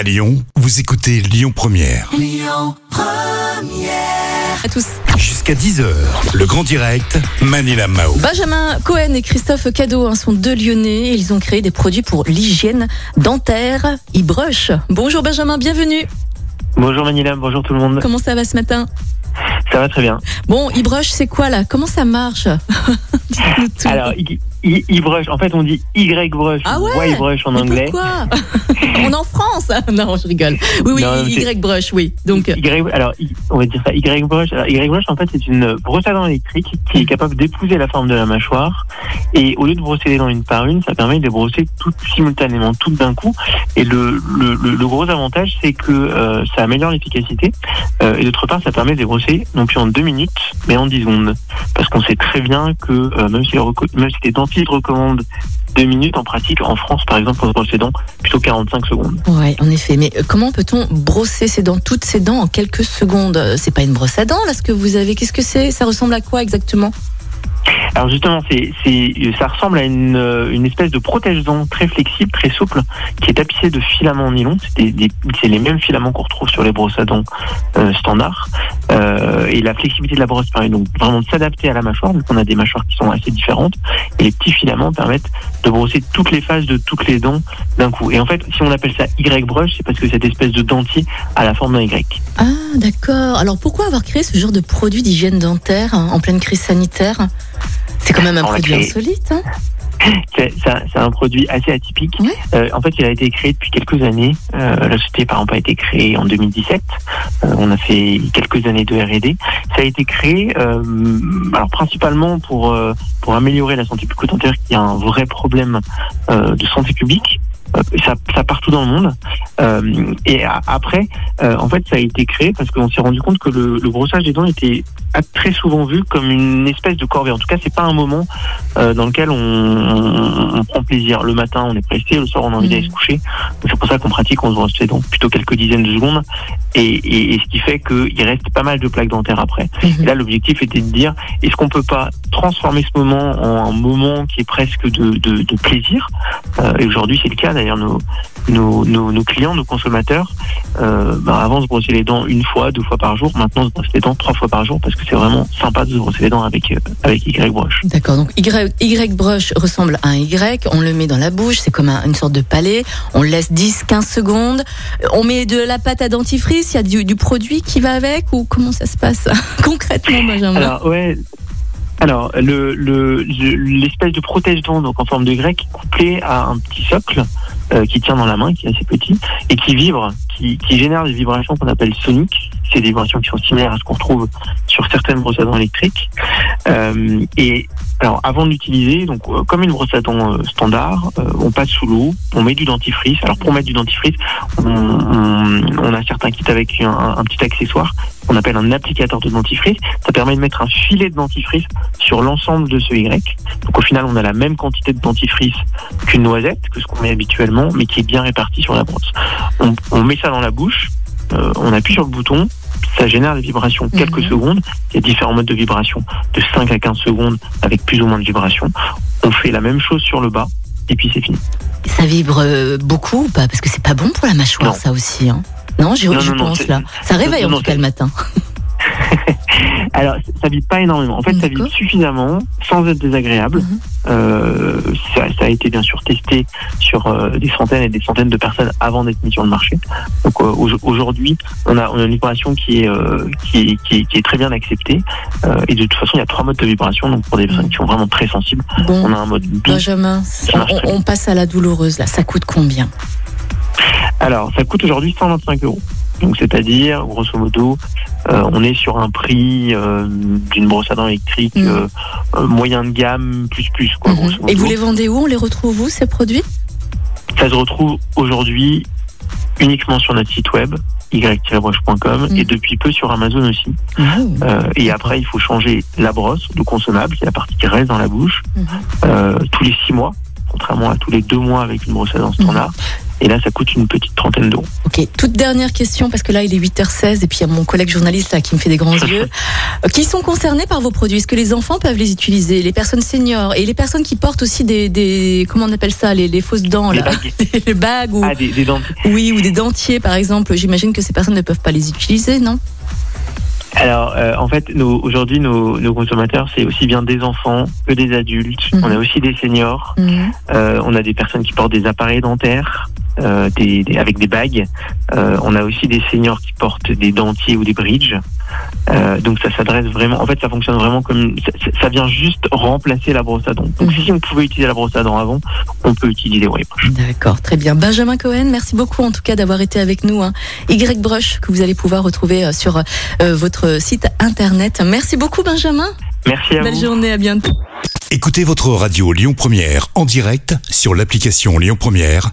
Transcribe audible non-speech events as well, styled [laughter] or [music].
À Lyon, vous écoutez Lyon Première. à tous. Jusqu'à 10h, le grand direct, Manila Mao. Benjamin Cohen et Christophe Cadeau hein, sont deux Lyonnais. Ils ont créé des produits pour l'hygiène dentaire. e-brush. Bonjour Benjamin, bienvenue. Bonjour Manila, bonjour tout le monde. Comment ça va ce matin? Ça va très bien. Bon, e-brush, c'est quoi là? Comment ça marche? [laughs] [laughs] Alors, i- e-brush, en fait on dit Y-brush, Ah ouais Y-brush en Mais anglais. Pourquoi [laughs] On est en France [laughs] Non, je rigole. Oui, oui, Non, c'est- Y-brush, oui. Donc, Y, alors, I- on va dire ça, Y-brush. Alors, Y-brush, en fait, c'est une brosse à dents électrique qui est capable d'épouser la forme de la mâchoire. Et au lieu de brosser les dents une par une, ça permet de brosser toutes simultanément, toutes d'un coup. Et le, le, le- le gros avantage, c'est que euh, ça améliore l'efficacité. Euh, et d'autre part, ça permet de brosser non plus en deux minutes, mais en 10 secondes. Parce qu'on sait très bien que euh, même, si même les dentistes recommandent deux minutes, en pratique, en France, par exemple, on se brosse les dents plutôt 45 secondes. ouais, en effet. Mais euh, comment peut-on brosser ses dents, toutes ses dents en quelques secondes? Euh, C'est pas une brosse à dents là ce que vous avez. Qu'est-ce que c'est? Ça ressemble à quoi exactement? Alors justement, c'est, c'est, ça ressemble à une, euh, une espèce de protège-dents très flexible, très souple, qui est tapissé de filaments en nylon. C'est, des- c'est les mêmes filaments qu'on retrouve sur les brosses à dents euh, standards. Euh, et la flexibilité de la brosse permet donc vraiment de s'adapter à la mâchoire, vu qu'on a des mâchoires qui sont assez différentes. Et les petits filaments permettent de brosser toutes les faces de toutes les dents d'un coup. Et en fait, si on appelle ça Y-brush, c'est parce que cette espèce de dentier a la forme d'un Y. Ah, d'accord. Alors pourquoi avoir créé ce genre de produit d'hygiène dentaire hein, en pleine crise sanitaire? C'est quand même un produit créé. insolite. Hein [laughs] C'est, ça- c'est un produit assez atypique. Euh, en fait, il a été créé depuis quelques années. Euh, la société, par exemple, a été créée en 2017. Euh, on a fait quelques années de R&D. Ça a été créé, alors principalement pour pour améliorer la santé bucco-dentaire, qui a un vrai problème de santé publique. Euh, ça, ça partout dans le monde. Euh, et a- après, euh, en fait, ça a été créé parce qu'on s'est rendu compte que le, le brossage des dents était a- très souvent vu comme une espèce de corvée. En tout cas, c'est pas un moment euh, dans lequel on, on- on prend plaisir. Le matin, on est pressé, le soir, on a envie d'aller se coucher. C'est pour ça qu'on pratique, on se brosse les dents plutôt quelques dizaines de secondes. Et, et- et ce qui fait qu'il reste pas mal de plaques dentaires après. Et là, l'objectif était de dire, est-ce qu'on peut pas transformer ce moment en un moment qui est presque de, de- de plaisir? Et aujourd'hui, c'est le cas. D'ailleurs, nos, nos, nos, nos clients, nos consommateurs, euh, ben, avant se brosser les dents une fois, deux fois par jour, maintenant se brosser les dents trois fois par jour parce que c'est vraiment sympa de se brosser les dents avec, euh, avec Y-brush. D'accord, donc Y, y brush ressemble à un Y, on le met dans la bouche, c'est comme un- une sorte de palais, on le laisse 10-15 secondes, on met de la pâte à dentifrice, il y a du, du produit qui va avec ou comment ça se passe [laughs] concrètement Benjamin? Alors ouais. Alors le le le- l'espèce de protège-dents donc en forme de grec couplé à un petit socle euh, qui tient dans la main qui est assez petit et qui vibre qui, qui génère des vibrations qu'on appelle soniques. C'est des vibrations qui sont similaires à ce qu'on retrouve sur certaines brosses à dents électriques. Euh, et alors avant de l'utiliser donc euh, comme une brosse à dents euh, standard euh, on passe sous l'eau on met du dentifrice alors pour mettre du dentifrice on, on, on a certains kits avec un, petit accessoire qu'on appelle un applicateur de dentifrice ça permet de mettre un filet de dentifrice sur l'ensemble de ce Y. Donc au final, on a la même quantité de dentifrice qu'une noisette, que ce qu'on met habituellement, mais qui est bien répartie sur la brosse. On, on met ça dans la bouche, euh, on appuie sur le bouton, ça génère des vibrations quelques Mhm. secondes. Il y a différents modes de vibration, de 5 à 15 secondes, avec plus ou moins de vibrations. On fait la même chose sur le bas, et puis c'est fini. Ça vibre euh, beaucoup ou pas? Parce que c'est pas bon pour la mâchoire Non. ça aussi. Hein non, j'y pense là. Ça réveille non, en non, tout cas le matin. [laughs] Alors, ça vibre pas énormément. En fait, ça vibre suffisamment sans être désagréable. Mhm. Euh, ça, ça a été bien sûr testé sur euh, des centaines et des centaines de personnes avant d'être mis sur le marché. Donc euh, au- aujourd'hui, on a, on a une vibration qui est, qui, est, qui, est, qui est très bien acceptée. Et de toute façon, il y a trois modes de vibration. Donc pour des personnes qui sont vraiment très sensibles, Bon, on a un mode doux. Benjamin, on- on passe à la douloureuse là. Ça coûte combien? Alors, ça coûte aujourd'hui 125 euros. Donc, c'est-à-dire, grosso modo, euh, on est sur un prix euh, d'une brosse à dents électrique Mhm. euh, moyen de gamme, plus plus, quoi, Mhm. grosso Et vous les vendez où? On les retrouve où ces produits? Ça se retrouve aujourd'hui uniquement sur notre site web, y-broche.com, Mhm. et depuis peu sur Amazon aussi. Euh, et après, il faut changer la brosse, le consommable, qui est la partie qui reste dans la bouche, Mhm. euh, tous les six mois, contrairement à tous les deux mois avec une brosse à dents standard. Et là, ça coûte une petite trentaine d'euros. Ok, toute dernière question, parce que là, il est 8h16 et puis il y a mon collègue journaliste là qui me fait des grands [laughs] yeux. Qui sont concernés par vos produits? Est-ce que les enfants peuvent les utiliser Les personnes seniors et les personnes qui portent aussi des, des comment on appelle ça, les, les fausses dents, Les là, bagues. [laughs] les bagues ou, Ah, des, des dentiers. oui, ou des dentiers par exemple. J'imagine que ces personnes ne peuvent pas les utiliser, non? Alors, euh, en fait, aujourd'hui, nos, nos consommateurs, c'est aussi bien des enfants que des adultes. Mhm. On a aussi des seniors. Mhm. Euh, on a des personnes qui portent des appareils dentaires. Euh, des, des- avec des bagues. Euh, on a aussi des seniors qui portent des dentiers ou des bridges. Euh, donc ça s'adresse vraiment. En fait, ça fonctionne vraiment comme ça, vient juste remplacer la brosse à dents. Donc Mhm. si on pouvait utiliser la brosse à dents avant, on peut utiliser Wave Brush. D'accord, très bien. Benjamin Cohen, merci beaucoup en tout cas d'avoir été avec nous. Hein. Y Brush que vous allez pouvoir retrouver euh, sur euh, votre site internet. Merci beaucoup Benjamin. Merci à Belle vous. journée, à bientôt. Écoutez votre radio Lyon Première en direct sur l'application Lyon Première,